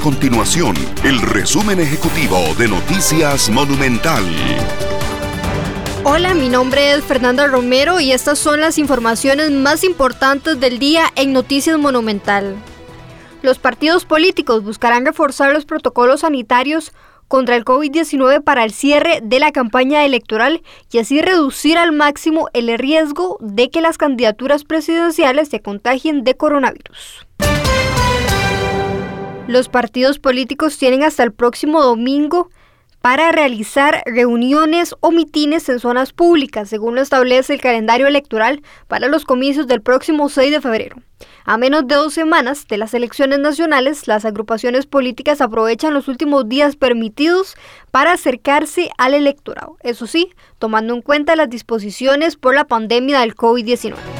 continuación el resumen ejecutivo de Noticias Monumental. Hola, mi nombre es Fernanda Romero y estas son las informaciones más importantes del día en Noticias Monumental. Los partidos políticos buscarán reforzar los protocolos sanitarios contra el COVID-19 para el cierre de la campaña electoral y así reducir al máximo el riesgo de que las candidaturas presidenciales se contagien de coronavirus. Los partidos políticos tienen hasta el próximo domingo para realizar reuniones o mitines en zonas públicas, según lo establece el calendario electoral para los comicios del próximo 6 de febrero. A menos de dos semanas de las elecciones nacionales, las agrupaciones políticas aprovechan los últimos días permitidos para acercarse al electorado, eso sí, tomando en cuenta las disposiciones por la pandemia del COVID-19.